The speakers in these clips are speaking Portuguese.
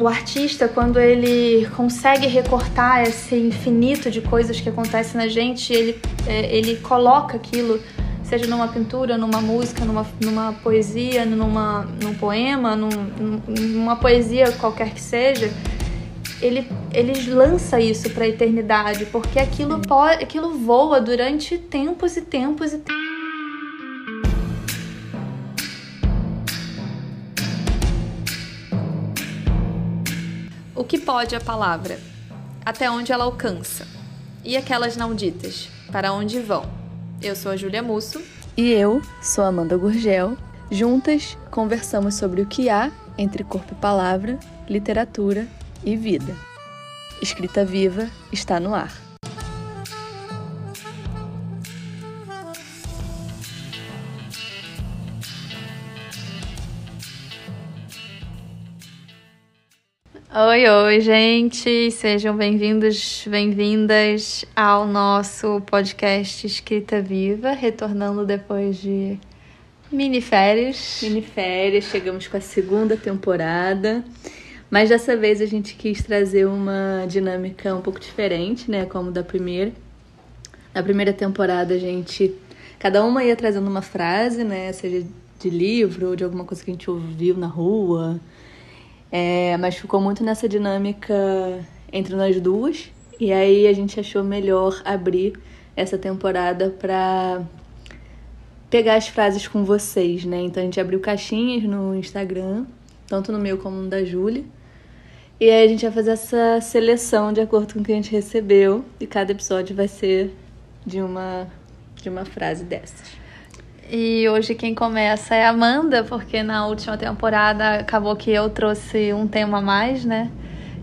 o artista, quando ele consegue recortar esse infinito de coisas que acontecem na gente, ele, é, ele coloca aquilo, seja numa pintura, numa música, numa, numa poesia, numa, num poema, num, numa poesia qualquer que seja, ele, ele lança isso para a eternidade, porque aquilo, aquilo voa durante tempos e tempos e tempos. Que pode a palavra? Até onde ela alcança? E aquelas não ditas? Para onde vão? Eu sou a Júlia Musso. E eu sou a Amanda Gurgel. Juntas conversamos sobre o que há entre corpo e palavra, literatura e vida. Escrita Viva está no ar. Oi, oi, gente! Sejam bem-vindos, bem-vindas ao nosso podcast Escrita Viva, retornando depois de mini férias. Mini férias, chegamos com a segunda temporada, mas dessa vez a gente quis trazer uma dinâmica um pouco diferente, né? Como da primeira. Na primeira temporada a gente. Cada uma ia trazendo uma frase, né? Seja de livro ou de alguma coisa que a gente ouviu na rua é, mas ficou muito nessa dinâmica entre nós duas. E aí a gente achou melhor abrir essa temporada para pegar as frases com vocês, né? Então a gente abriu caixinhas no Instagram, tanto no meu como no da Júlia. E aí a gente vai fazer essa seleção de acordo com o que a gente recebeu. E cada episódio vai ser de uma, de uma frase dessas. E hoje quem começa é a Amanda, porque na última temporada acabou que eu trouxe um tema a mais, né?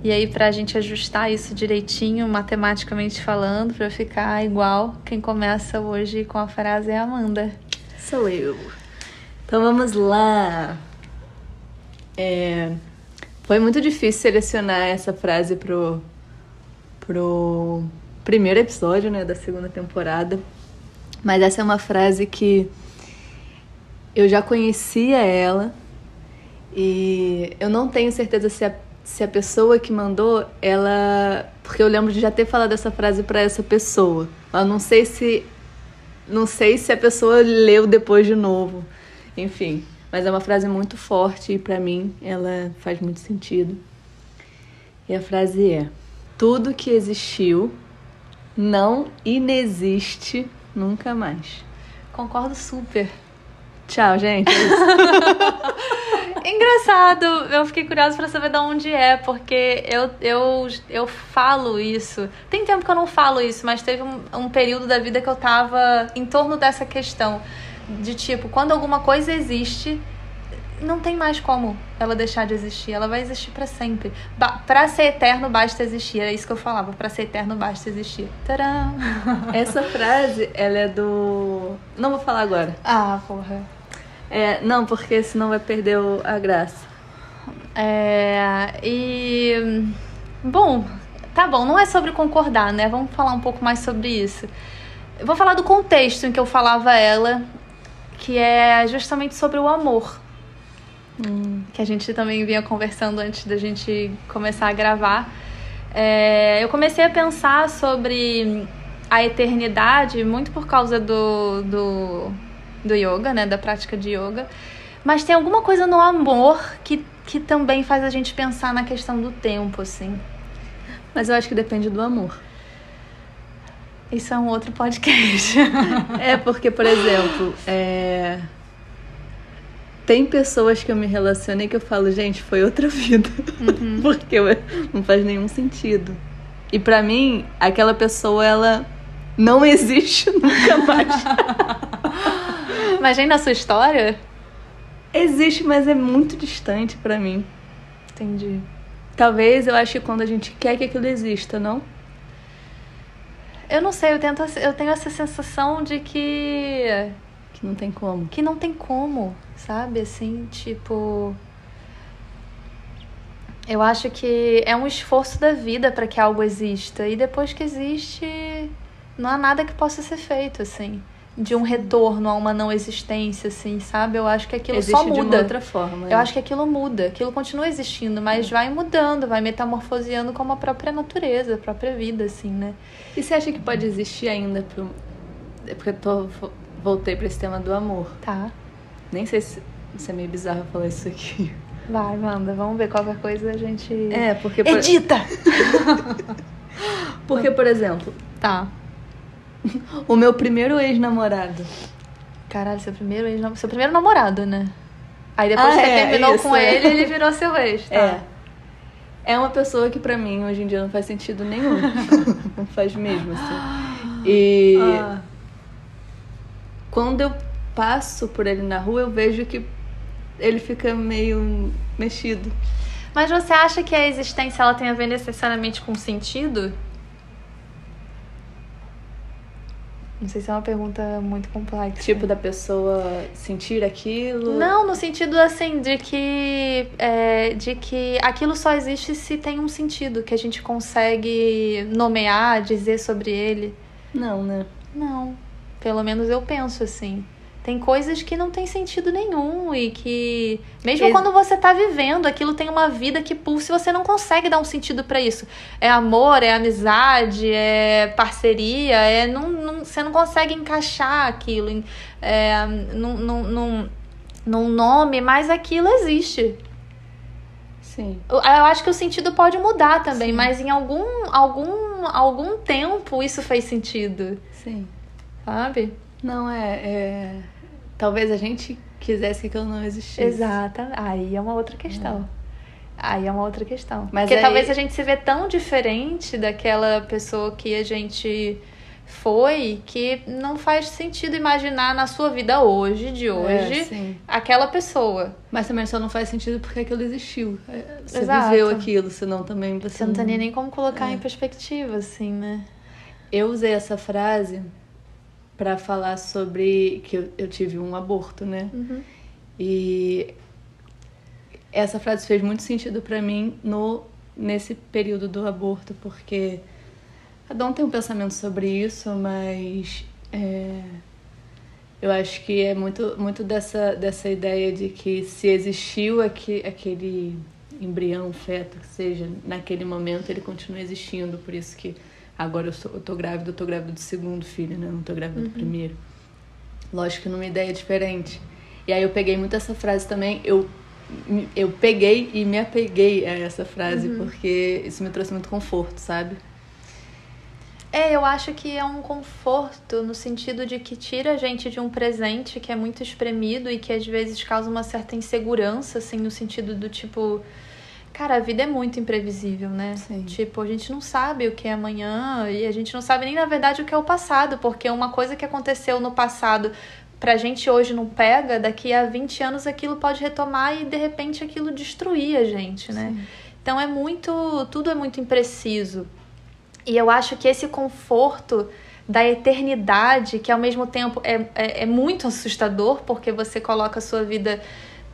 E aí, pra gente ajustar isso direitinho, matematicamente falando, pra ficar igual, quem começa hoje com a frase é a Amanda. Sou eu. Então vamos lá. É... Foi muito difícil selecionar essa frase pro, pro primeiro episódio né, da segunda temporada. Mas essa é uma frase que eu já conhecia ela e eu não tenho certeza se a, se a pessoa que mandou, ela. Porque eu lembro de já ter falado essa frase para essa pessoa. Mas não sei se. Não sei se a pessoa leu depois de novo. Enfim. Mas é uma frase muito forte e para mim ela faz muito sentido. E a frase é: Tudo que existiu não inexiste nunca mais. Concordo super. Tchau, gente. Engraçado, eu fiquei curiosa para saber de onde é, porque eu, eu, eu falo isso. Tem tempo que eu não falo isso, mas teve um, um período da vida que eu tava em torno dessa questão. De tipo, quando alguma coisa existe, não tem mais como ela deixar de existir. Ela vai existir para sempre. Ba para ser eterno basta existir. É isso que eu falava. Para ser eterno basta existir. Tcharam! Essa frase, ela é do. Não vou falar agora. Ah, porra. É, não, porque senão vai perder a graça. É, e. Bom, tá bom, não é sobre concordar, né? Vamos falar um pouco mais sobre isso. Eu vou falar do contexto em que eu falava ela, que é justamente sobre o amor. Hum. Que a gente também vinha conversando antes da gente começar a gravar. É, eu comecei a pensar sobre a eternidade muito por causa do, do do yoga, né, da prática de yoga. Mas tem alguma coisa no amor que, que também faz a gente pensar na questão do tempo, assim. Mas eu acho que depende do amor. Isso é um outro podcast. é porque, por exemplo, é... tem pessoas que eu me relacionei que eu falo, gente, foi outra vida. Uhum. porque não faz nenhum sentido. E para mim, aquela pessoa, ela não existe nunca mais. Mas vem na sua história? Existe, mas é muito distante para mim. Entendi. Talvez eu acho que quando a gente quer que aquilo exista, não? Eu não sei, eu, tento, eu tenho essa sensação de que. Que não tem como. Que não tem como, sabe? Assim, tipo. Eu acho que é um esforço da vida para que algo exista. E depois que existe, não há nada que possa ser feito, assim. De um retorno a uma não existência, assim, sabe? Eu acho que aquilo Existe só de uma muda. outra forma. Eu acho que aquilo muda, aquilo continua existindo, mas vai mudando, vai metamorfoseando como a própria natureza, a própria vida, assim, né? E você acha que pode existir ainda pro... É porque eu tô... voltei pra esse tema do amor. Tá. Nem sei se, se é meio bizarro falar isso aqui. Vai, manda, vamos ver qualquer coisa a gente. É, porque. Por... Edita! porque, por exemplo, Tá. o meu primeiro ex-namorado. Caralho, seu primeiro ex seu primeiro namorado, né? Aí depois Ah, que você é, terminou isso, com é. ele, ele virou seu ex, tá? É. É uma pessoa que pra mim hoje em dia não faz sentido nenhum. não faz mesmo, assim. E Ah, quando eu passo por ele na rua, eu vejo que ele fica meio mexido. Mas você acha que a existência ela tem a ver necessariamente com sentido? Não sei se é uma pergunta muito complexa. Tipo, da pessoa sentir aquilo. Não, no sentido assim de que é, de que aquilo só existe se tem um sentido que a gente consegue nomear, dizer sobre ele. Não, né? Não, pelo menos eu penso assim. Tem coisas que não tem sentido nenhum e que mesmo Ex- quando você tá vivendo, aquilo tem uma vida que pulsa e você não consegue dar um sentido pra isso. É amor, é amizade, é parceria, é não, não- você não consegue encaixar aquilo em, é, num, num, num, num nome, mas aquilo existe. Sim. Eu, eu acho que o sentido pode mudar também, Sim. mas em algum algum algum tempo isso fez sentido, Sim. sabe? Não, é, é. Talvez a gente quisesse que aquilo não existisse. Exato. Aí é uma outra questão. Aí é uma outra questão. Mas Porque aí- talvez a gente se vê tão diferente daquela pessoa que a gente foi que não faz sentido imaginar na sua vida hoje, de hoje, É, aquela pessoa. Mas também só não faz sentido porque aquilo existiu. É, Você Exato. viveu aquilo, senão também você, Você não tem nem como colocar É. em perspectiva, assim, né? Eu usei essa frase pra falar sobre que eu, eu tive um aborto, né? Uhum. E essa frase fez muito sentido pra mim no nesse período do aborto, porque cada um tem um pensamento sobre isso, mas é, eu acho que é muito, muito dessa, dessa ideia de que se existiu aque, aquele embrião, feto, que seja, naquele momento ele continua existindo, por isso que agora eu, sou, eu tô grávida, eu tô grávida do segundo filho, né? Eu não tô grávida do primeiro. Lógico que numa ideia diferente. E aí eu peguei muito essa frase também, eu, eu peguei e me apeguei a essa frase, porque isso me trouxe muito conforto, sabe? É, eu acho que é um conforto no sentido de que tira a gente de um presente que é muito espremido e que às vezes causa uma certa insegurança, assim, no sentido do tipo. Cara, a vida é muito imprevisível, né? Sim. Tipo, a gente não sabe o que é amanhã e a gente não sabe nem, na verdade, o que é o passado, porque uma coisa que aconteceu no passado pra gente hoje não pega, daqui a 20 anos aquilo pode retomar e de repente aquilo destruir a gente, né? Então é muito. Tudo é muito impreciso. E eu acho que esse conforto da eternidade, que ao mesmo tempo é, é, é muito assustador, porque você coloca a sua vida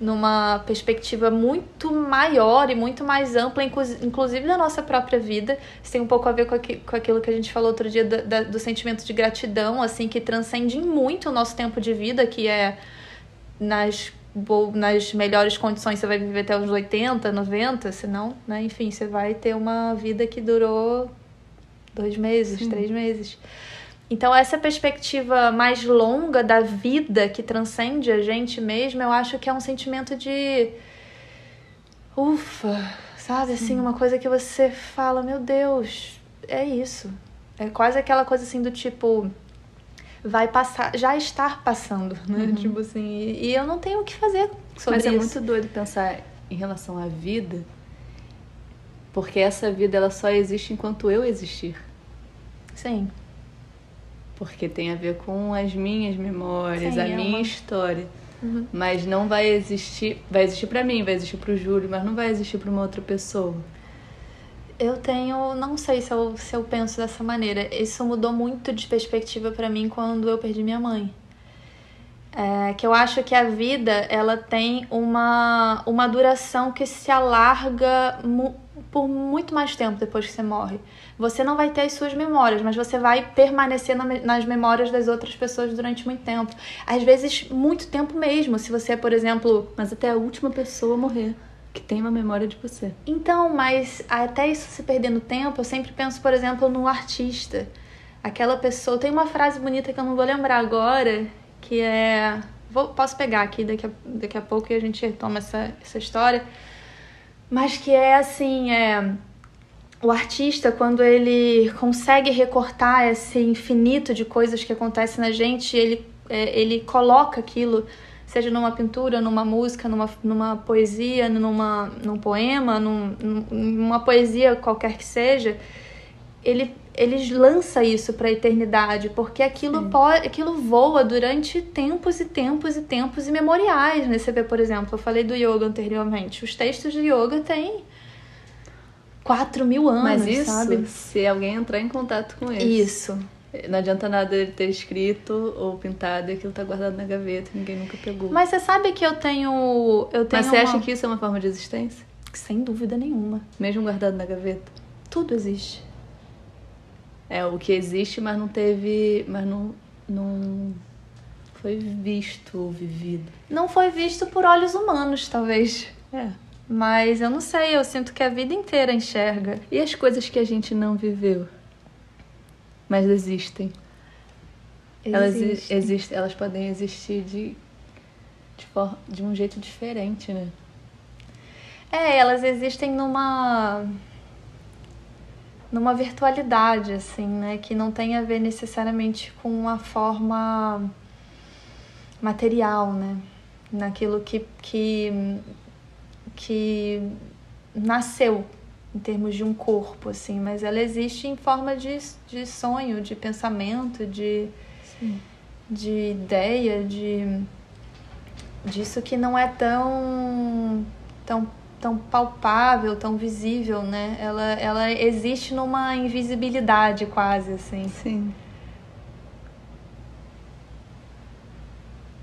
numa perspectiva muito maior e muito mais ampla, inclu- inclusive da nossa própria vida. Isso tem um pouco a ver com, aqui- com aquilo que a gente falou outro dia da- da- do sentimento de gratidão, assim, que transcende muito o nosso tempo de vida, que é nas, nas melhores condições você vai viver até os 80, 90, senão, né, enfim, você vai ter uma vida que durou dois meses, Sim. três meses. Então, essa perspectiva mais longa da vida que transcende a gente mesmo, eu acho que é um sentimento de. Ufa, sabe? Assim, uma coisa que você fala, meu Deus, é isso. É quase aquela coisa assim do tipo. Vai passar, já estar passando, né? Tipo assim, e, e eu não tenho o que fazer sobre Mas é isso. muito doido pensar em relação à vida, porque essa vida ela só existe enquanto eu existir. Sim. Porque tem a ver com as minhas memórias, Sim, a é minha uma- história. Uhum. Mas não vai existir, vai existir pra mim, vai existir pro Júlio, mas não vai existir pra uma outra pessoa. Eu tenho, não sei se eu, se eu penso dessa maneira. Isso mudou muito de perspectiva pra mim quando eu perdi minha mãe. É, que eu acho que a vida ela tem uma, uma duração que se alarga por muito mais tempo depois que você morre. Você não vai ter as suas memórias, mas você vai permanecer na, nas memórias das outras pessoas durante muito tempo. Às vezes, muito tempo mesmo. Se você, por exemplo. Mas até a última pessoa morrer que tem uma memória de você. Então, mas até isso se perder no tempo, eu sempre penso, por exemplo, no artista. Aquela pessoa. Tem uma frase bonita que eu não vou lembrar agora, que é. Vou, posso pegar aqui daqui a, daqui a pouco e a gente retoma essa, essa história. Mas que é assim, é. O artista, quando ele consegue recortar esse infinito de coisas que acontecem na gente, ele, é, ele coloca aquilo seja numa pintura, numa música, numa, numa poesia, numa, num poema, num, numa poesia qualquer que seja, ele, ele lança isso para a eternidade, porque aquilo, pode, aquilo voa durante tempos e tempos e tempos imemoriais. Né? Você vê, por exemplo, eu falei do yoga anteriormente, os textos de yoga têm 4 mil anos, Mas isso, sabe? se alguém entrar em contato com eles. Isso. Não adianta nada ele ter escrito ou pintado e aquilo tá guardado na gaveta, ninguém nunca pegou. Mas você sabe que eu tenho. Eu tenho Mas você uma... acha que isso é uma forma de existência? Sem dúvida nenhuma. Mesmo guardado na gaveta? Tudo existe. É, o que existe, mas não teve. Mas não. não foi visto ou vivido. Não foi visto por olhos humanos, talvez. É. Mas eu não sei, eu sinto que a vida inteira enxerga. E as coisas que a gente não viveu? Mas existem. Elas Existe. existem, elas podem existir de, de, for, de um jeito diferente, né? É, elas existem numa numa virtualidade assim, né, que não tem a ver necessariamente com uma forma material, né? Naquilo que que que nasceu em termos de um corpo, assim, mas ela existe em forma de, de sonho, de pensamento, de, Sim. de ideia, de disso que não é tão tão tão palpável, tão visível, né? Ela ela existe numa invisibilidade quase assim. Sim.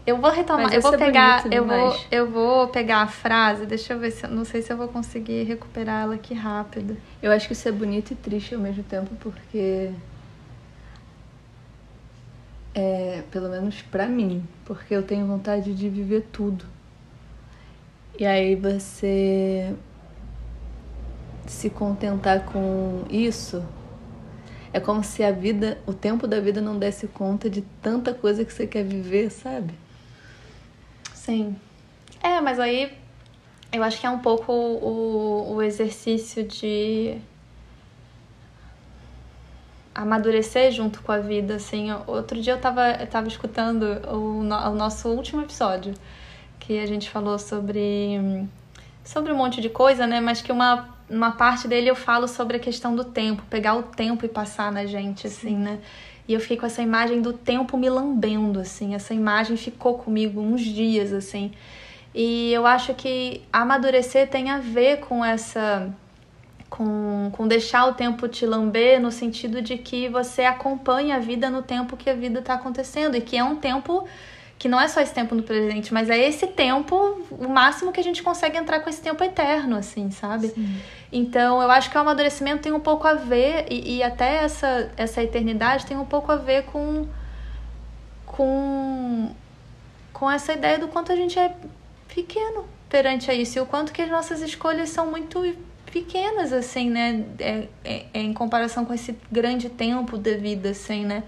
Eu vou retomar, eu vou é pegar, eu vou, eu vou pegar a frase, deixa eu ver se, não sei se eu vou conseguir recuperar ela aqui rápido. Eu acho que isso é bonito e triste ao mesmo tempo, porque. É, pelo menos pra mim, porque eu tenho vontade de viver tudo. E aí você se contentar com isso é como se a vida, o tempo da vida não desse conta de tanta coisa que você quer viver, sabe? Sim. É, mas aí eu acho que é um pouco o, o exercício de amadurecer junto com a vida, assim. Outro dia eu tava, eu tava escutando o, o nosso último episódio, que a gente falou sobre, sobre um monte de coisa, né? Mas que uma, uma parte dele eu falo sobre a questão do tempo, pegar o tempo e passar na gente, assim, né? E eu fiquei com essa imagem do tempo me lambendo, assim. Essa imagem ficou comigo uns dias, assim. E eu acho que amadurecer tem a ver com essa. Com, com deixar o tempo te lamber, no sentido de que você acompanha a vida no tempo que a vida está acontecendo. E que é um tempo que não é só esse tempo no presente, mas é esse tempo, o máximo que a gente consegue entrar com esse tempo eterno, assim, sabe? Então, eu acho que o amadurecimento tem um pouco a ver, e, e até essa, essa eternidade tem um pouco a ver com, com, com essa ideia do quanto a gente é pequeno perante a isso, e o quanto que as nossas escolhas são muito pequenas, assim, né? É, é, é em comparação com esse grande tempo da vida, assim, né?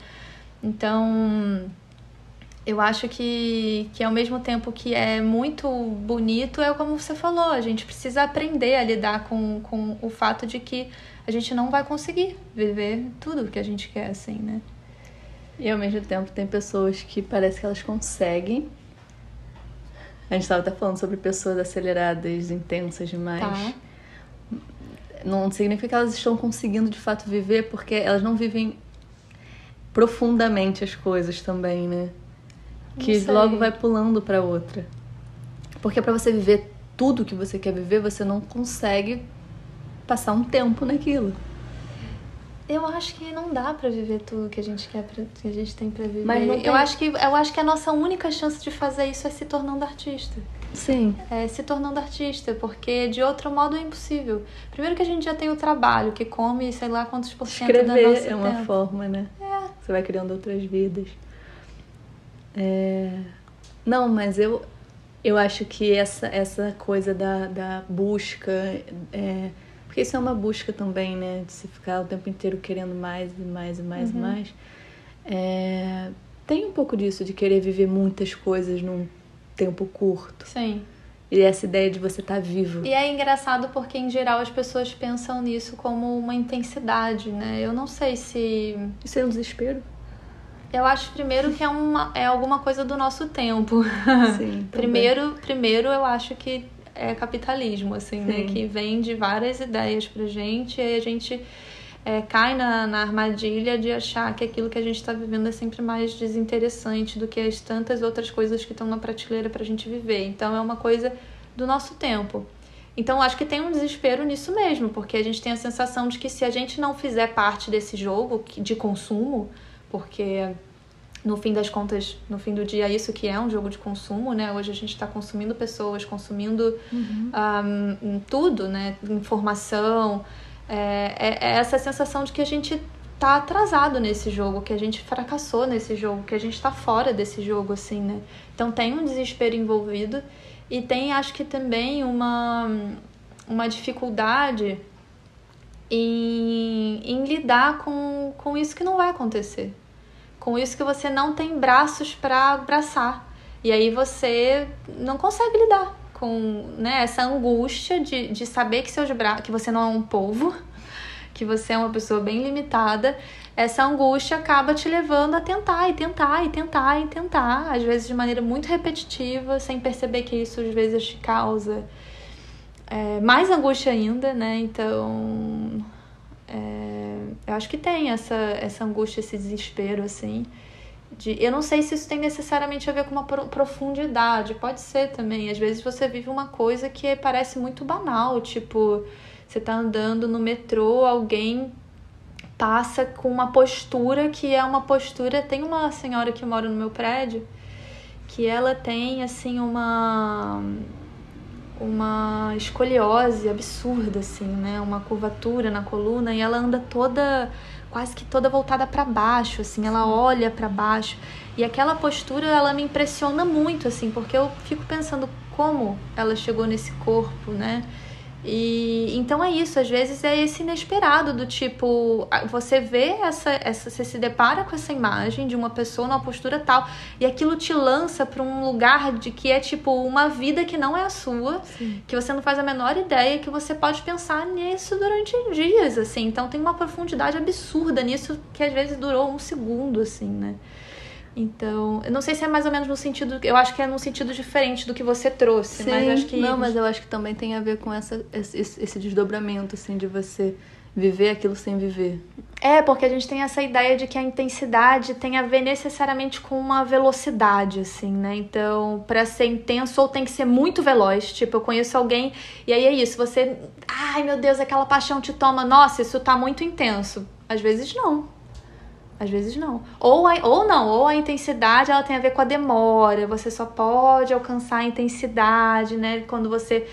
Então, eu acho que, que ao mesmo tempo que é muito bonito, é como você falou, a gente precisa aprender a lidar com, com o fato de que a gente não vai conseguir viver tudo o que a gente quer, assim, né? E ao mesmo tempo tem pessoas que parece que elas conseguem. A gente estava até falando sobre pessoas aceleradas, intensas demais. Tá. Não significa que elas estão conseguindo de fato viver, porque elas não vivem profundamente as coisas também, né? Que logo vai pulando para outra. Porque para você viver tudo que você quer viver, você não consegue passar um tempo naquilo. Eu acho que não dá para viver tudo que a gente quer, pra, que a gente tem para viver. Mas tem... eu acho que eu acho que a nossa única chance de fazer isso é se tornando artista. Sim. É, se tornando artista, porque de outro modo é impossível. Primeiro que a gente já tem o trabalho, que come sei lá quantos por cento Escrever da nossa é uma tempo. forma, né? É. Você vai criando outras vidas. É... Não, mas eu, eu acho que essa, essa coisa da, da busca. É... Porque isso é uma busca também, né? De se ficar o tempo inteiro querendo mais e mais e mais Uhum. e mais. É... Tem um pouco disso, de querer viver muitas coisas num tempo curto. Sim. E essa ideia de você estar vivo. E é engraçado porque, em geral, as pessoas pensam nisso como uma intensidade, né? Eu não sei se. Isso é um desespero? Eu acho, primeiro, que é, uma, é alguma coisa do nosso tempo. Sim. primeiro, primeiro, eu acho que é capitalismo, assim, né? Sim. Que vem de várias ideias pra gente e aí a gente é, cai na, na armadilha de achar que aquilo que a gente está vivendo é sempre mais desinteressante do que as tantas outras coisas que estão na prateleira pra gente viver. Então é uma coisa do nosso tempo. Então eu acho que tem um desespero nisso mesmo, porque a gente tem a sensação de que se a gente não fizer parte desse jogo de consumo, porque no fim das contas, no fim do dia, é isso que é um jogo de consumo, né? Hoje a gente está consumindo pessoas, consumindo um, tudo, né? Informação. É, é- é essa sensação de que a gente tá atrasado nesse jogo, que a gente fracassou nesse jogo, que a gente tá fora desse jogo, assim, né? Então tem um desespero envolvido e tem, acho que também uma, uma dificuldade em, em lidar com, com isso que não vai acontecer. Com isso que você não tem braços para abraçar. E aí você não consegue lidar com né, essa angústia de, de saber que seus que você não é um povo, que você é uma pessoa bem limitada. Essa angústia acaba te levando a tentar e tentar e tentar e tentar, às vezes de maneira muito repetitiva, sem perceber que isso às vezes te causa é, mais angústia ainda, né? Então, é, eu acho que tem essa, essa angústia, esse desespero, assim. De, eu não sei se isso tem necessariamente a ver com uma pro- profundidade, pode ser também. Às vezes você vive uma coisa que parece muito banal, tipo, você tá andando no metrô, alguém passa com uma postura que é uma postura. Tem uma senhora que mora no meu prédio que ela tem assim uma uma escoliose absurda assim, né? Uma curvatura na coluna e ela anda toda quase que toda voltada para baixo, assim, ela olha para baixo. E aquela postura ela me impressiona muito assim, porque eu fico pensando como ela chegou nesse corpo, né? E então é isso, às vezes é esse inesperado do tipo, você vê essa, essa você se depara com essa imagem de uma pessoa numa postura tal e aquilo te lança para um lugar de que é tipo uma vida que não é a sua, que você não faz a menor ideia que você pode pensar nisso durante dias assim. Então tem uma profundidade absurda nisso que às vezes durou um segundo assim, né? Então, eu não sei se é mais ou menos no sentido, eu acho que é num sentido diferente do que você trouxe, mas Sim, acho que Não, mas eu acho que também tem a ver com essa, esse, esse desdobramento, assim, de você viver aquilo sem viver. É, porque a gente tem essa ideia de que a intensidade tem a ver necessariamente com uma velocidade, assim, né? Então, pra ser intenso, ou tem que ser muito veloz. Tipo, eu conheço alguém e aí é isso, você. Ai, meu Deus, aquela paixão te toma. Nossa, isso tá muito intenso. Às vezes não. Às vezes não. Ou, a, ou não, ou a intensidade ela tem a ver com a demora. Você só pode alcançar a intensidade, né? Quando você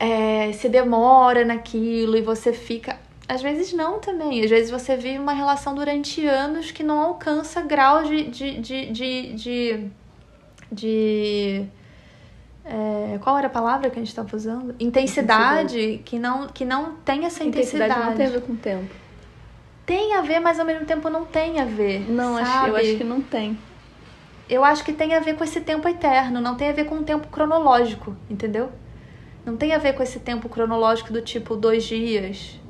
é, se demora naquilo e você fica. Às vezes não também. Às vezes você vive uma relação durante anos que não alcança grau de. de, de, de, de, de- é, qual era a palavra que a gente estava usando? Intensidade, Que, não, que não tem essa intensidade. Intensidade não ver com o tempo. Tem a ver, mas ao mesmo tempo não tem a ver. Não, acho, sabe? eu acho que não tem. Eu acho que tem a ver com esse tempo eterno, não tem a ver com o tempo cronológico, entendeu? Não tem a ver com esse tempo cronológico do tipo dois dias,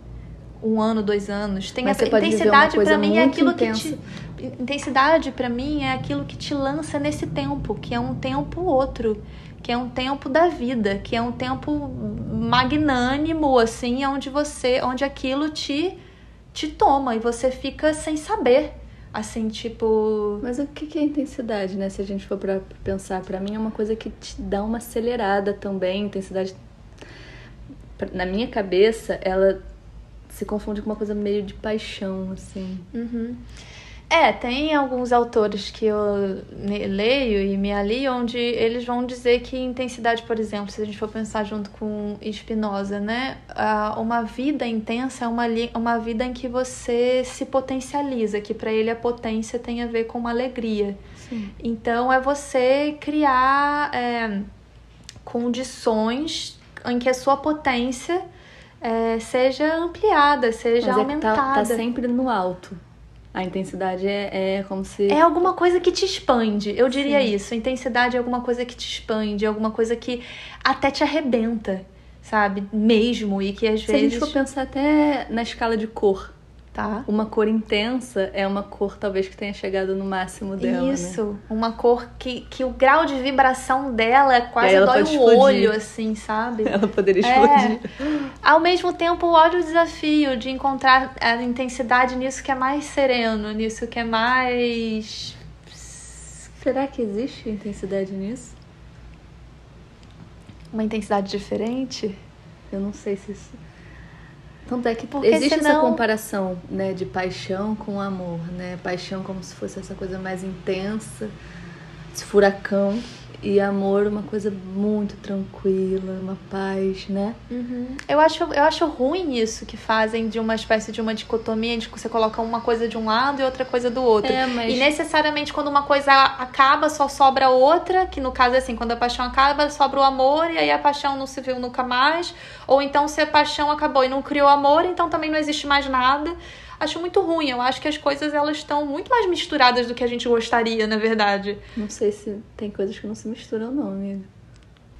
um ano, dois anos. Tem Mas uma intensidade pra mim é aquilo intensa. que te intensidade pra mim é aquilo que te lança nesse tempo, que é um tempo outro, que é um tempo da vida, que é um tempo magnânimo assim, onde você, onde aquilo te te toma e você fica sem saber. Assim, tipo, Mas o que que é intensidade, né? Se a gente for pra pensar, pra mim é uma coisa que te dá uma acelerada também. Intensidade, na minha cabeça, ela se confunde com uma coisa meio de paixão, assim. Uhum. É, tem alguns autores que eu leio e me ali onde eles vão dizer que intensidade, por exemplo, se a gente for pensar junto com Spinoza, né? Uma vida intensa é uma, uma vida em que você se potencializa, que para ele a potência tem a ver com uma alegria. Sim. Então é você criar é, condições em que a sua potência é, seja ampliada, seja Mas aumentada. É tá, tá sempre no alto. A intensidade é, é como se. É alguma coisa que te expande. Eu diria Sim. isso. A intensidade é alguma coisa que te expande, é alguma coisa que até te arrebenta, sabe? Mesmo. E que às se vezes. Se a gente for pensar até na escala de cor. Tá. Uma cor intensa é uma cor talvez que tenha chegado no máximo dela. Né? Isso, né? uma cor que, que o grau de vibração dela é quase dói o olho, assim, sabe? Ela poderia explodir. É. Ao mesmo tempo, olha o desafio de encontrar a intensidade nisso que é mais sereno, nisso que é mais. Será que existe intensidade nisso? Uma intensidade diferente? Eu não sei se isso. Tanto é que Porque existe senão... essa comparação, né, de paixão com amor, né? Paixão como se fosse essa coisa mais intensa, esse furacão, e amor uma coisa muito tranquila, uma paz, né? Uhum. Eu, acho, eu acho ruim isso que fazem de uma espécie de uma dicotomia, de que você coloca uma coisa de um lado e outra coisa do outro. É, mas... E necessariamente quando uma coisa acaba, só sobra outra, que no caso é assim, quando a paixão acaba, sobra o amor, e aí a paixão não se viu nunca mais. Ou então se a paixão acabou e não criou amor, então também não existe mais nada acho muito ruim. Eu acho que as coisas elas estão muito mais misturadas do que a gente gostaria, na verdade. Não sei se tem coisas que não se misturam, não, amiga.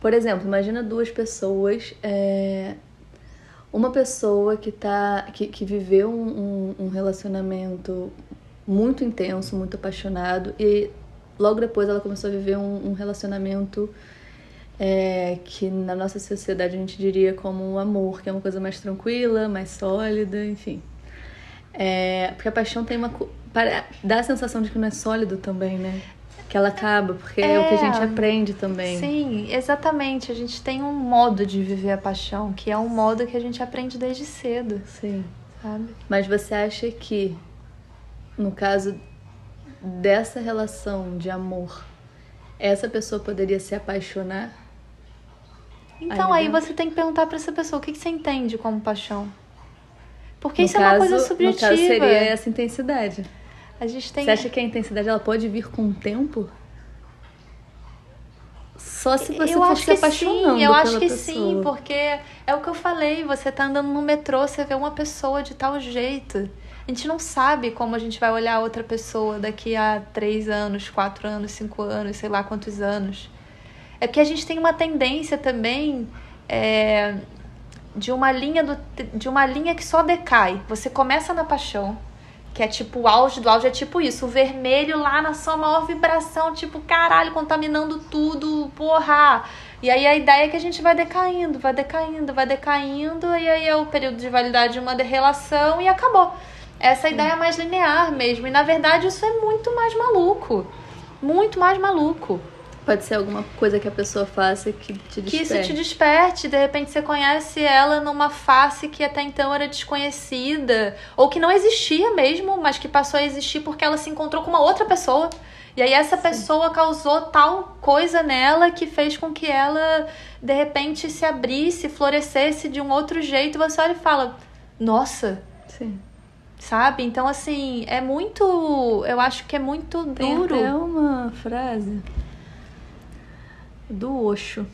Por exemplo, imagina duas pessoas. É... Uma pessoa que, tá, que, que viveu um, um relacionamento muito intenso, muito apaixonado, e logo depois ela começou a viver um, um relacionamento é, que na nossa sociedade a gente diria como um amor, que é uma coisa mais tranquila, mais sólida, enfim. É, porque a paixão tem uma. Para, dá a sensação de que não é sólido também, né? Que ela acaba, porque é, é o que a gente aprende também. Sim, exatamente. A gente tem um modo de viver a paixão, que é um modo que a gente aprende desde cedo. Sim. Sabe? Mas você acha que, no caso dessa relação de amor, essa pessoa poderia se apaixonar? Então, aí, aí você tem que perguntar para essa pessoa o que, que você entende como paixão. Porque no isso caso, é uma coisa subjetiva. No caso, seria essa intensidade. A gente tem... Você acha que a intensidade ela pode vir com o tempo? Só se você eu for se apaixonando sim, eu acho que pessoa. sim, porque é o que eu falei, você tá andando no metrô, você vê uma pessoa de tal jeito. A gente não sabe como a gente vai olhar outra pessoa daqui a três anos, quatro anos, cinco anos, sei lá quantos anos. É porque a gente tem uma tendência também é, de uma linha do, de uma linha que só decai. Você começa na paixão, que é tipo o auge do auge é tipo isso, o vermelho lá na sua maior vibração, tipo, caralho, contaminando tudo, porra. E aí a ideia é que a gente vai decaindo, vai decaindo, vai decaindo, e aí é o período de validade de uma relação e acabou. Essa ideia é mais linear mesmo. E na verdade isso é muito mais maluco. Muito mais maluco. Pode ser alguma coisa que a pessoa faça que te desperte. Que isso te desperte. De repente você conhece ela numa face que até então era desconhecida. Ou que não existia mesmo, mas que passou a existir porque ela se encontrou com uma outra pessoa. E aí essa Sim. pessoa causou tal coisa nela que fez com que ela, de repente, se abrisse, florescesse de um outro jeito. Você olha e fala, nossa. Sim. Sabe? Então, assim, é muito. Eu acho que é muito duro. Tem até uma frase do Osho.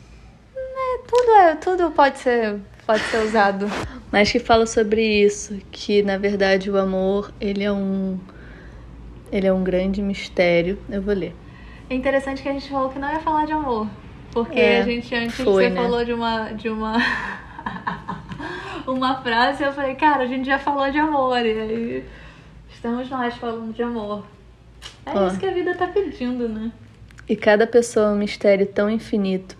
É, tudo, é, tudo pode ser pode ser usado. Mas que fala sobre isso, que na verdade o amor, ele é um ele é um grande mistério. Eu vou ler. É interessante que a gente falou que não ia falar de amor, porque é, a gente antes foi, você né? falou de uma de uma uma frase, eu falei, cara, a gente já falou de amor e aí estamos nós falando de amor. É Ó. isso que a vida tá pedindo, né? E cada pessoa é um mistério tão infinito,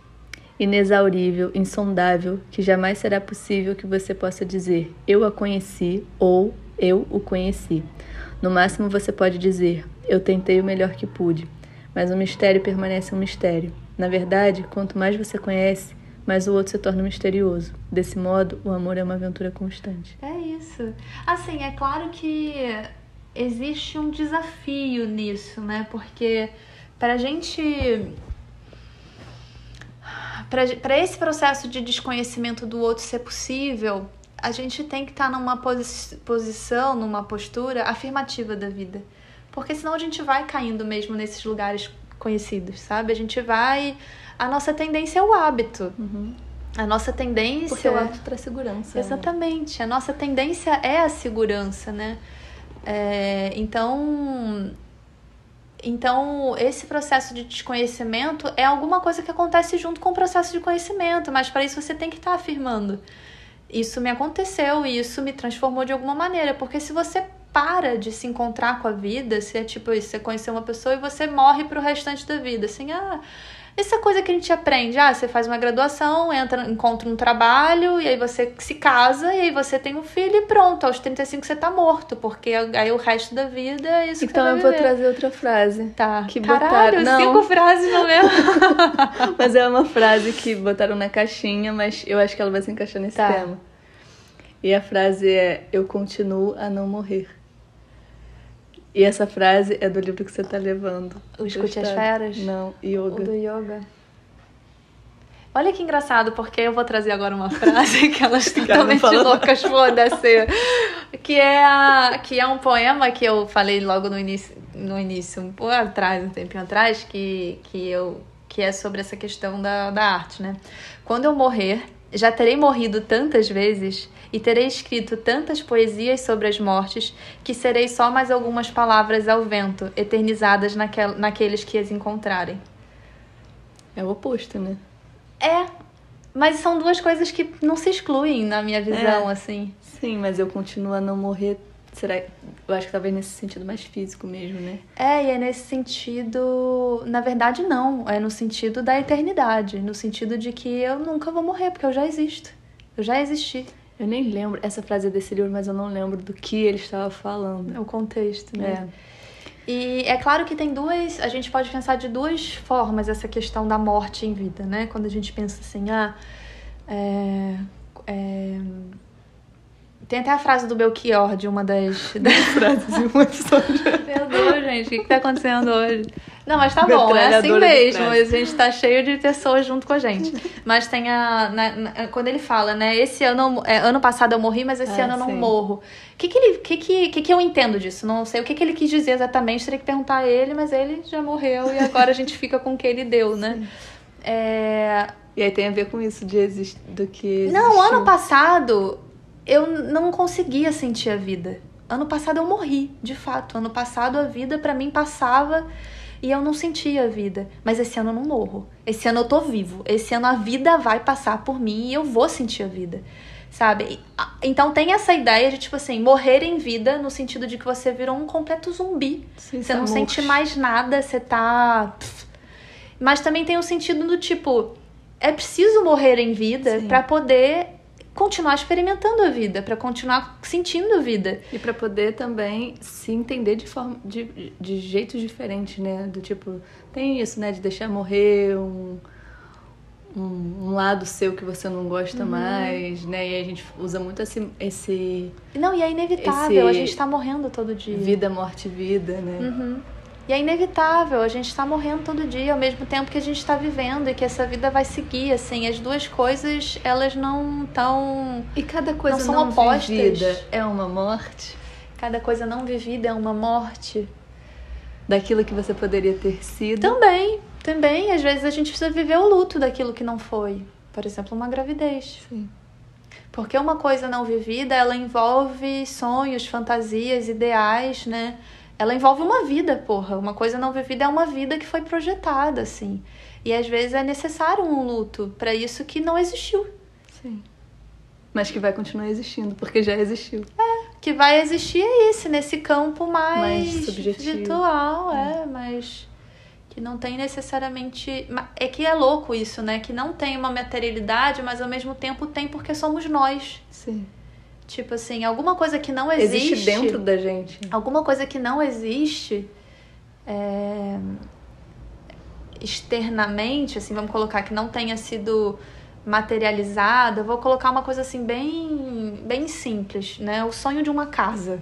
inexaurível, insondável, que jamais será possível que você possa dizer eu a conheci ou eu o conheci. No máximo você pode dizer eu tentei o melhor que pude, mas o mistério permanece um mistério. Na verdade, quanto mais você conhece, mais o outro se torna misterioso. Desse modo, o amor é uma aventura constante. É isso. Assim, é claro que existe um desafio nisso, né? Porque pra gente. Para esse processo de desconhecimento do outro ser possível, a gente tem que estar tá numa posi posição, numa postura afirmativa da vida. Porque senão a gente vai caindo mesmo nesses lugares conhecidos, sabe? A gente vai. A nossa tendência é o hábito. Uhum. A nossa tendência. Porque o hábito traz segurança. Né? Exatamente. Né? A nossa tendência é a segurança, né? É, então. Então, esse processo de desconhecimento é alguma coisa que acontece junto com o processo de conhecimento, mas para isso você tem que estar tá afirmando. Isso me aconteceu e isso me transformou de alguma maneira, porque se você para de se encontrar com a vida, se é tipo isso, você conhecer uma pessoa e você morre pro restante da vida, assim, ah, essa coisa que a gente aprende, ah, você faz uma graduação, entra, encontra um trabalho, e aí você se casa, e aí você tem um filho e pronto, aos 35 você tá morto, porque aí o resto da vida é isso então que Então eu vou trazer outra frase. Tá. Que Caralho, botaram... Não. cinco frases no mesmo. mas é uma frase que botaram na caixinha, mas eu acho que ela vai se encaixar nesse tá. tema. E a frase é: Eu continuo a não morrer. E essa frase é do livro que você está levando. O Escute as Feras? Não, Yoga. O do Yoga. Olha que engraçado, porque eu vou trazer agora uma frase que elas totalmente loucas, foda-se. Que é, a, que é um poema que eu falei logo no início, no início um pouco atrás, um tempinho atrás, que, que, eu, que é sobre essa questão da, da arte, né? Quando eu morrer, já terei morrido tantas vezes e terei escrito tantas poesias sobre as mortes que serei só mais algumas palavras ao vento, eternizadas naquel, naqueles que as encontrarem. É o oposto, né? É, mas são duas coisas que não se excluem na minha visão, é. assim. Sim, mas eu continuo a não morrer Será Eu acho que talvez nesse sentido mais físico mesmo, né? É, e é nesse sentido. Na verdade, não. É no sentido da eternidade. No sentido de que eu nunca vou morrer, porque eu já existo. Eu já existi. Eu nem lembro. Essa frase é desse livro, mas eu não lembro do que ele estava falando. É o contexto, né? É. E é claro que tem duas. A gente pode pensar de duas formas essa questão da morte em vida, né? Quando a gente pensa assim, ah. É, é, tem até a frase do Belchior de uma das, das frases um episódio. Meu Deus, gente, o que, que tá acontecendo hoje? Não, mas tá bom, é assim mesmo. A gente tá cheio de pessoas junto com a gente. Mas tem a. Na, na, quando ele fala, né? Esse ano. É, ano passado eu morri, mas esse é, ano eu não sim. morro. O que, que, ele, que, que, que, que eu entendo disso? Não sei o que, que ele quis dizer exatamente, teria que perguntar a ele, mas ele já morreu e agora a gente fica com o que ele deu, né? É. E aí tem a ver com isso de exist... do que. Existiu. Não, ano passado eu não conseguia sentir a vida. Ano passado eu morri, de fato. Ano passado a vida para mim passava e eu não sentia a vida. Mas esse ano eu não morro. Esse ano eu tô vivo. Esse ano a vida vai passar por mim e eu vou sentir a vida. Sabe? Então tem essa ideia de, tipo assim, morrer em vida no sentido de que você virou um completo zumbi. Sim, você não sente mais nada, você tá. Mas também tem o sentido do tipo, é preciso morrer em vida para poder continuar experimentando a vida, para continuar sentindo a vida. E para poder também se entender de forma de, de jeitos diferentes, né? Do tipo, tem isso, né, de deixar morrer um um, um lado seu que você não gosta uhum. mais, né? E a gente usa muito esse esse Não, e é inevitável, a gente tá morrendo todo dia. Vida, morte, vida, né? Uhum. E é inevitável, a gente está morrendo todo dia ao mesmo tempo que a gente está vivendo e que essa vida vai seguir, assim, as duas coisas, elas não estão E cada coisa não, são não opostas. vivida é uma morte. Cada coisa não vivida é uma morte daquilo que você poderia ter sido. Também, também, às vezes a gente precisa viver o luto daquilo que não foi. Por exemplo, uma gravidez. Sim. Porque uma coisa não vivida, ela envolve sonhos, fantasias, ideais, né? Ela envolve uma vida, porra. Uma coisa não vivida é uma vida que foi projetada, assim. E às vezes é necessário um luto para isso que não existiu. Sim. Mas que vai continuar existindo, porque já existiu. É, que vai existir é esse, nesse campo mais, mais subjetivo. virtual, é, é mas que não tem necessariamente. É que é louco isso, né? Que não tem uma materialidade, mas ao mesmo tempo tem porque somos nós. Sim. Tipo assim, alguma coisa que não existe. Existe dentro da gente. Alguma coisa que não existe é, externamente, assim, vamos colocar, que não tenha sido materializada, vou colocar uma coisa assim bem, bem simples, né? O sonho de uma casa.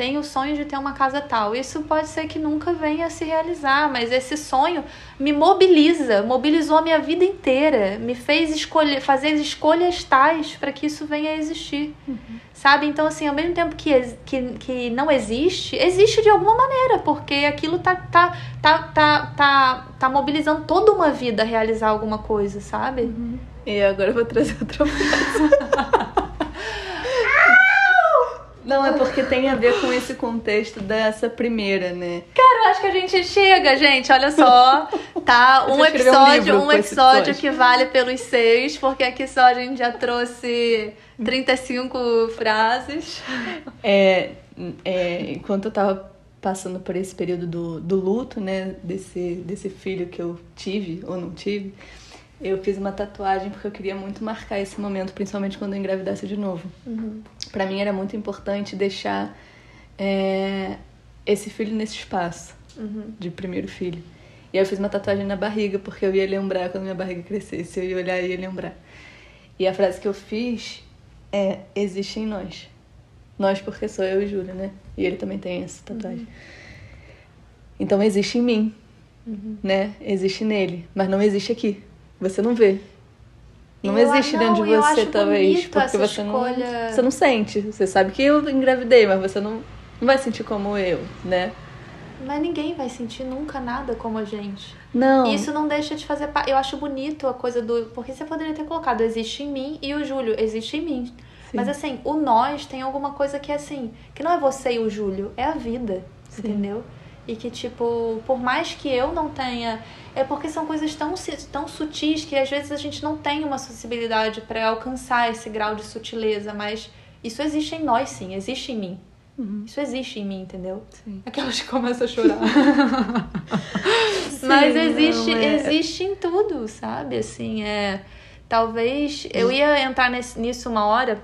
Tenho o sonho de ter uma casa tal. Isso pode ser que nunca venha a se realizar, mas esse sonho me mobiliza, mobilizou a minha vida inteira, me fez escolher, fazer escolhas tais para que isso venha a existir. Uhum. Sabe? Então, assim, ao mesmo tempo que, que, que não existe, existe de alguma maneira, porque aquilo tá, tá, tá, tá, tá, tá mobilizando toda uma vida a realizar alguma coisa, sabe? Uhum. E agora eu vou trazer outra frase. Não, é porque tem a ver com esse contexto dessa primeira, né? Cara, eu acho que a gente chega, gente. Olha só, tá? Um episódio, um, um episódio que vale pelos seis, porque aqui só a gente já trouxe 35 frases. É, é, enquanto eu tava passando por esse período do, do luto, né? Desse, desse filho que eu tive ou não tive eu fiz uma tatuagem porque eu queria muito marcar esse momento, principalmente quando eu engravidasse de novo. Uhum. Para mim era muito importante deixar é, esse filho nesse espaço uhum. de primeiro filho. E aí eu fiz uma tatuagem na barriga porque eu ia lembrar quando minha barriga crescesse, eu ia olhar e ia lembrar. E a frase que eu fiz é: existe em nós. Nós porque sou eu e Júlia, né? E ele também tem essa tatuagem. Uhum. Então existe em mim, uhum. né? Existe nele, mas não existe aqui. Você não vê. Não eu, existe não, dentro de você, talvez. Porque você escolha... não. Você não sente. Você sabe que eu engravidei, mas você não, não vai sentir como eu, né? Mas ninguém vai sentir nunca nada como a gente. Não. E isso não deixa de fazer parte. Eu acho bonito a coisa do. Porque você poderia ter colocado existe em mim e o Júlio existe em mim. Sim. Mas assim, o nós tem alguma coisa que é assim. Que não é você e o Júlio, é a vida. Sim. Entendeu? E que, tipo, por mais que eu não tenha. É porque são coisas tão, tão sutis que às vezes a gente não tem uma sensibilidade para alcançar esse grau de sutileza, mas isso existe em nós, sim, existe em mim. Uhum. Isso existe em mim, entendeu? Sim. Aquelas que começam a chorar. sim, mas existe, é... existe em tudo, sabe? Assim, é. Talvez. Eu ia entrar nesse, nisso uma hora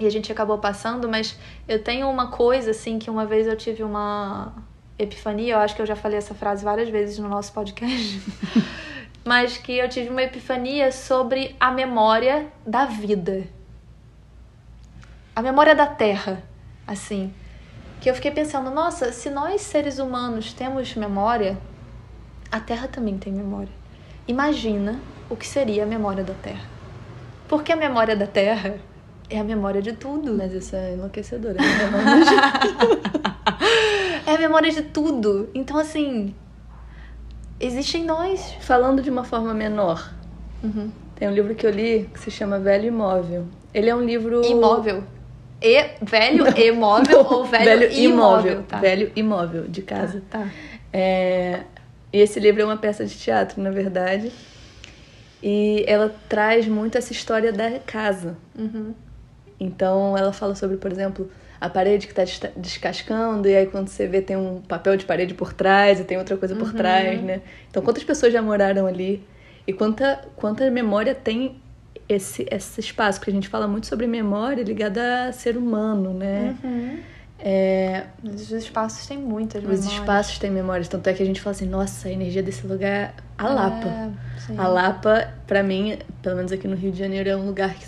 e a gente acabou passando, mas eu tenho uma coisa, assim, que uma vez eu tive uma epifania, eu acho que eu já falei essa frase várias vezes no nosso podcast, mas que eu tive uma epifania sobre a memória da vida. A memória da Terra, assim. Que eu fiquei pensando, nossa, se nós seres humanos temos memória, a Terra também tem memória. Imagina o que seria a memória da Terra. Porque a memória da Terra é a memória de tudo. Mas isso é enlouquecedor. É é a memória de tudo. Então, assim, existe em nós. Falando de uma forma menor, uhum. tem um livro que eu li que se chama Velho Imóvel. Ele é um livro. Imóvel. E, velho imóvel ou velho, velho imóvel? imóvel tá. Velho imóvel, de casa. Tá. tá. É... E esse livro é uma peça de teatro, na verdade. E ela traz muito essa história da casa. Uhum. Então ela fala sobre, por exemplo, a parede que está descascando, e aí quando você vê tem um papel de parede por trás e tem outra coisa por uhum. trás, né? Então quantas pessoas já moraram ali? E quanta, quanta memória tem esse, esse espaço? Porque a gente fala muito sobre memória ligada a ser humano, né? Uhum. É... Os espaços têm muitas memórias. Os espaços têm memórias. Tanto é que a gente fala assim, nossa, a energia desse lugar é a Lapa. É, a Lapa, para mim, pelo menos aqui no Rio de Janeiro, é um lugar que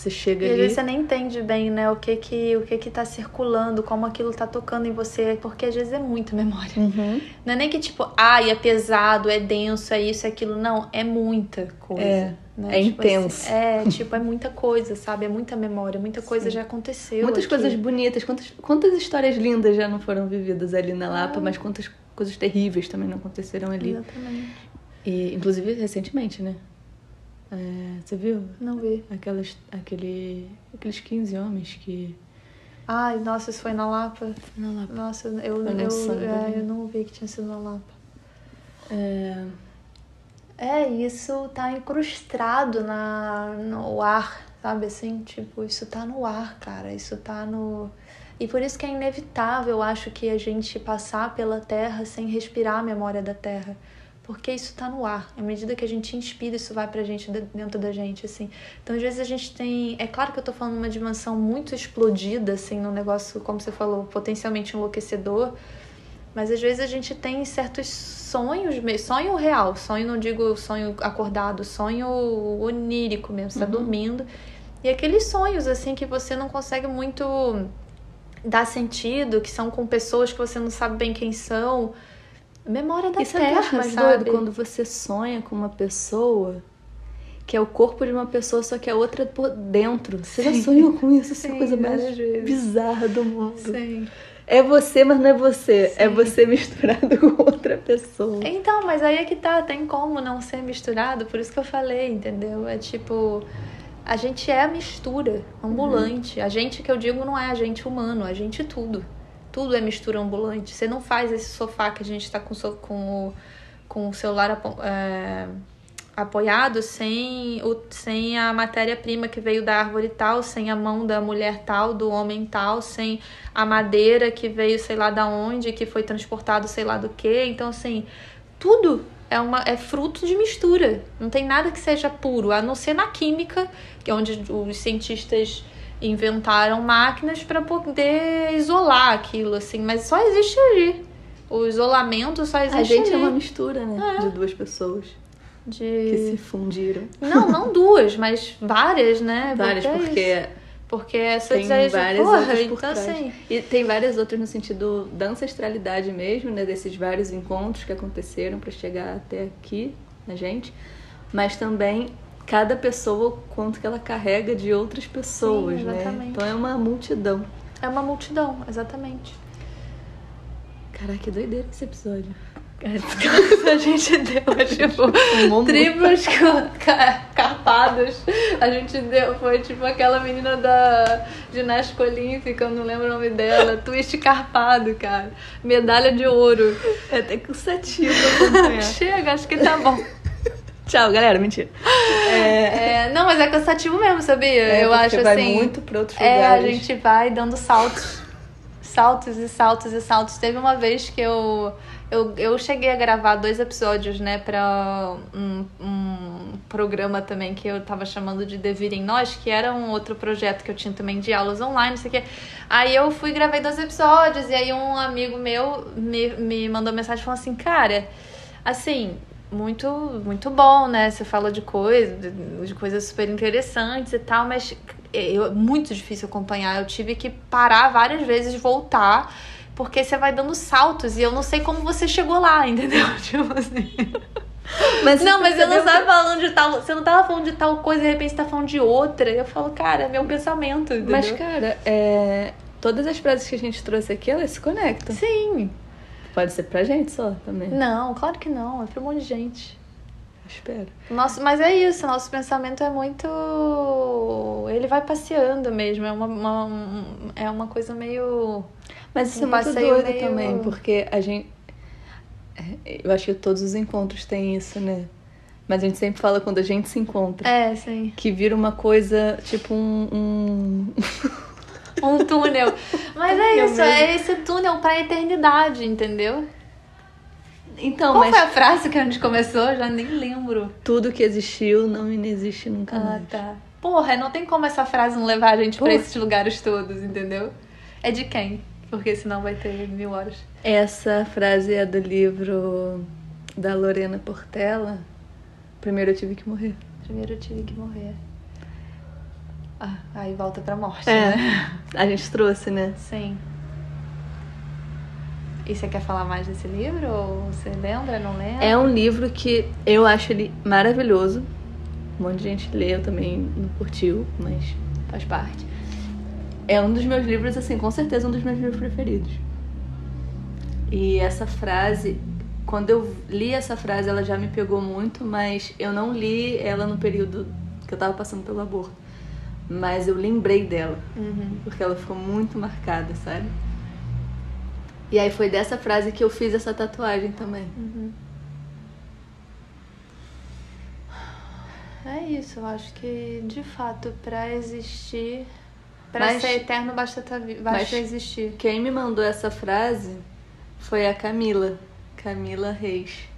você chega e ali. E às vezes você nem entende bem, né, o que que, o que que tá circulando, como aquilo tá tocando em você, porque às vezes é muita memória. Uhum. Não é nem que tipo, ai, é pesado, é denso, é isso, é aquilo. Não, é muita coisa. É, né? é tipo intenso. Assim, é, tipo, é muita coisa, sabe? É muita memória, muita coisa Sim. já aconteceu. Muitas aqui. coisas bonitas, quantas, quantas histórias lindas já não foram vividas ali na Lapa, ah. mas quantas coisas terríveis também não aconteceram ali. Exatamente. E, inclusive, recentemente, né? É, você viu? Não vi. Aquelas, aquele, aqueles 15 homens que. Ai, nossa, isso foi na Lapa? Foi na Lapa. Nossa, eu, eu, eu, é, eu não vi que tinha sido na Lapa. É, é isso tá incrustado na, no ar, sabe assim? Tipo, isso tá no ar, cara. Isso tá no. E por isso que é inevitável, eu acho, que a gente passar pela Terra sem respirar a memória da Terra porque isso está no ar. À medida que a gente inspira, isso vai pra gente dentro da gente, assim. Então, às vezes a gente tem. É claro que eu tô falando uma dimensão muito explodida, assim, num negócio, como você falou, potencialmente enlouquecedor. Mas às vezes a gente tem certos sonhos, sonho real, sonho não digo sonho acordado, sonho onírico mesmo, você tá Uhum. dormindo. E aqueles sonhos assim que você não consegue muito dar sentido, que são com pessoas que você não sabe bem quem são. Memória da sabe o que eu terra, acho mais sabe? doido? Quando você sonha com uma pessoa que é o corpo de uma pessoa, só que a outra é por dentro. Você já Sim. sonhou com isso? Essa é a Sim, coisa mais vezes. bizarra do mundo. Sim. É você, mas não é você. É Sim. você misturado com outra pessoa. Então, mas aí é que tá, tem como não ser misturado, por isso que eu falei, entendeu? É tipo, a gente é a mistura ambulante. A gente que eu digo não é a gente humano, a gente tudo. Tudo é mistura ambulante. Você não faz esse sofá que a gente tá com, com, o, com o celular apo- é, apoiado sem, o, sem a matéria-prima que veio da árvore tal, sem a mão da mulher tal, do homem tal, sem a madeira que veio sei lá da onde, que foi transportado sei lá do que. Então, assim, tudo é, uma, é fruto de mistura. Não tem nada que seja puro, a não ser na química, que é onde os cientistas inventaram máquinas para poder isolar aquilo, assim. Mas só existe ali. O isolamento só existe A gente ali. é uma mistura, né? É. De duas pessoas De... que se fundiram. Não, não duas, mas várias, né? Várias, é isso. porque Porque essa tem de, várias porra, outras por então trás. assim. E tem várias outras no sentido da ancestralidade mesmo, né? Desses vários encontros que aconteceram para chegar até aqui, a gente. Mas também cada pessoa, o quanto que ela carrega de outras pessoas, Sim, né? exatamente. Então é uma multidão. É uma multidão, exatamente. Caraca, que doideira esse episódio. a gente deu, tipo, Um ca- carpados. A gente deu, foi tipo aquela menina da ginástica olímpica, eu não lembro o nome dela, twist carpado, cara. Medalha de ouro. É até cansativo acompanhar. Chega, acho que tá bom. Tchau, galera. Mentira. É, É, não, mas é cansativo mesmo, sabia? é, eu acho vai assim. muito pra outros É, a gente vai dando saltos. Saltos e saltos e saltos. Teve uma vez que eu, eu, eu cheguei a gravar dois episódios, né, pra um, um programa também que eu tava chamando de Devir em Nós, que era um outro projeto que eu tinha também de aulas online, não sei o quê. Aí eu fui gravei dois episódios e aí um amigo meu me, me mandou mensagem falando assim, cara, assim, muito muito bom, né? Você fala de coisas, de coisas super interessantes e tal, mas é eu- muito difícil acompanhar. Eu tive que parar várias vezes, voltar, porque você vai dando saltos e eu não sei como você chegou lá, entendeu? Tipo assim. Mas Não, mas eu não estava falando de tal. Você não tava falando de tal coisa e de repente você tá falando de outra. Eu falo, cara, é meu pensamento, entendeu? Mas, cara, é, todas as frases que a gente trouxe aqui, elas se conectam. Sim. Pode ser pra gente só também. Não, claro que não. É pra um monte de gente. Espero. Nosso, mas é isso, nosso pensamento é muito. Ele vai passeando mesmo. É uma, uma- um- é uma coisa meio. Mas isso Um é muito doido meio- também, porque a gente. é, Eu acho que todos os encontros têm isso, né? Mas a gente sempre fala quando a gente se encontra. É, sim. Que vira uma coisa, tipo um. um... Um túnel. Mas é isso, é esse túnel pra eternidade, entendeu? Então, Qual mas foi a frase que a gente começou? Eu Já nem lembro. tudo que existiu não inexiste nunca Ah, mais. tá. Porra, não tem como essa frase não levar a gente pra Porra. esses lugares todos, entendeu? É de quem? Porque senão vai ter mil horas. Essa frase é do livro da Lorena Portela. Primeiro eu tive que morrer. Primeiro eu tive que morrer. Ah, aí volta pra morte, É. né? A gente trouxe, né? Sim. E você quer falar mais desse livro? Ou você lembra, não lembra? É um livro que eu acho ele maravilhoso. Um monte de gente leu também, não curtiu, mas faz parte. É um dos meus livros, assim, com certeza um dos meus livros preferidos. E essa frase, quando eu li essa frase, ela já me pegou muito, mas eu não li ela no período que eu tava passando pelo aborto. Mas eu lembrei dela, Uhum. porque ela ficou muito marcada, sabe? E aí foi dessa frase que eu fiz essa tatuagem também. Uhum. É isso, eu acho que de fato, pra existir, pra Mas- ser eterno, basta, tá basta existir. Quem me mandou essa frase foi a Camila, Camila Reis.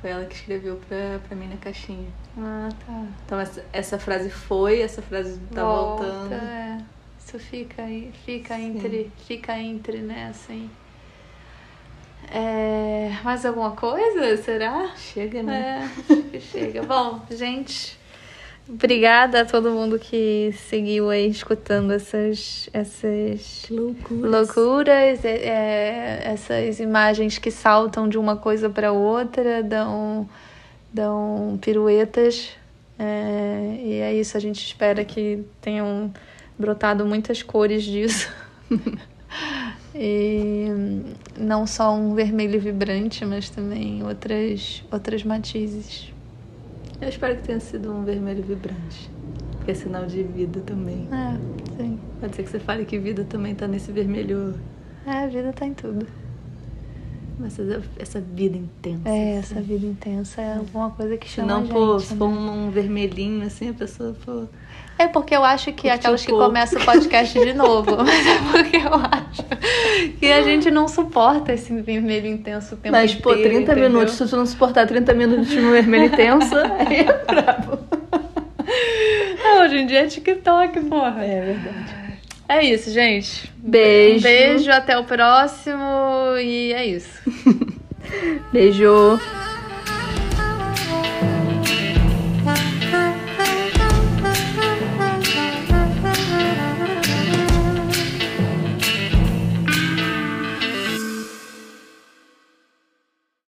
Foi ela que escreveu pra, pra mim na caixinha. Ah, tá. Então essa, essa frase foi, essa frase tá Volta, voltando. É. Isso fica aí, fica Sim. entre, fica entre, né, assim. É, mais alguma coisa? Será? Chega, né? É, chega. Bom, gente, obrigada a todo mundo que seguiu aí escutando essas, essas Loucura. loucuras, é, é, essas imagens que saltam de uma coisa para outra, dão, dão piruetas. É, e é isso, a gente espera que tenham brotado muitas cores disso. e não só um vermelho vibrante, mas também outras, outras matizes. Eu espero que tenha sido um vermelho vibrante. Que é sinal de vida também. É, sim. Pode ser que você fale que vida também tá nesse vermelho. É, a vida tá em tudo. Mas essa, essa vida intensa. É, assim. essa vida intensa é alguma coisa que Se chama não, a gente, pô, se né? for um, um vermelhinho assim, a pessoa, pô. É porque eu acho que Curtiu aquelas que pouco. começam o podcast de novo. Mas é porque eu acho que a gente não suporta esse vermelho intenso o tempo Mas, pô, inteiro, 30 entendeu? minutos, se tu não suportar 30 minutos de um vermelho intenso, aí é brabo. Ah, hoje em dia é TikTok, porra. É verdade. É isso, gente. Beijo. Um beijo, até o próximo. E é isso. Beijo.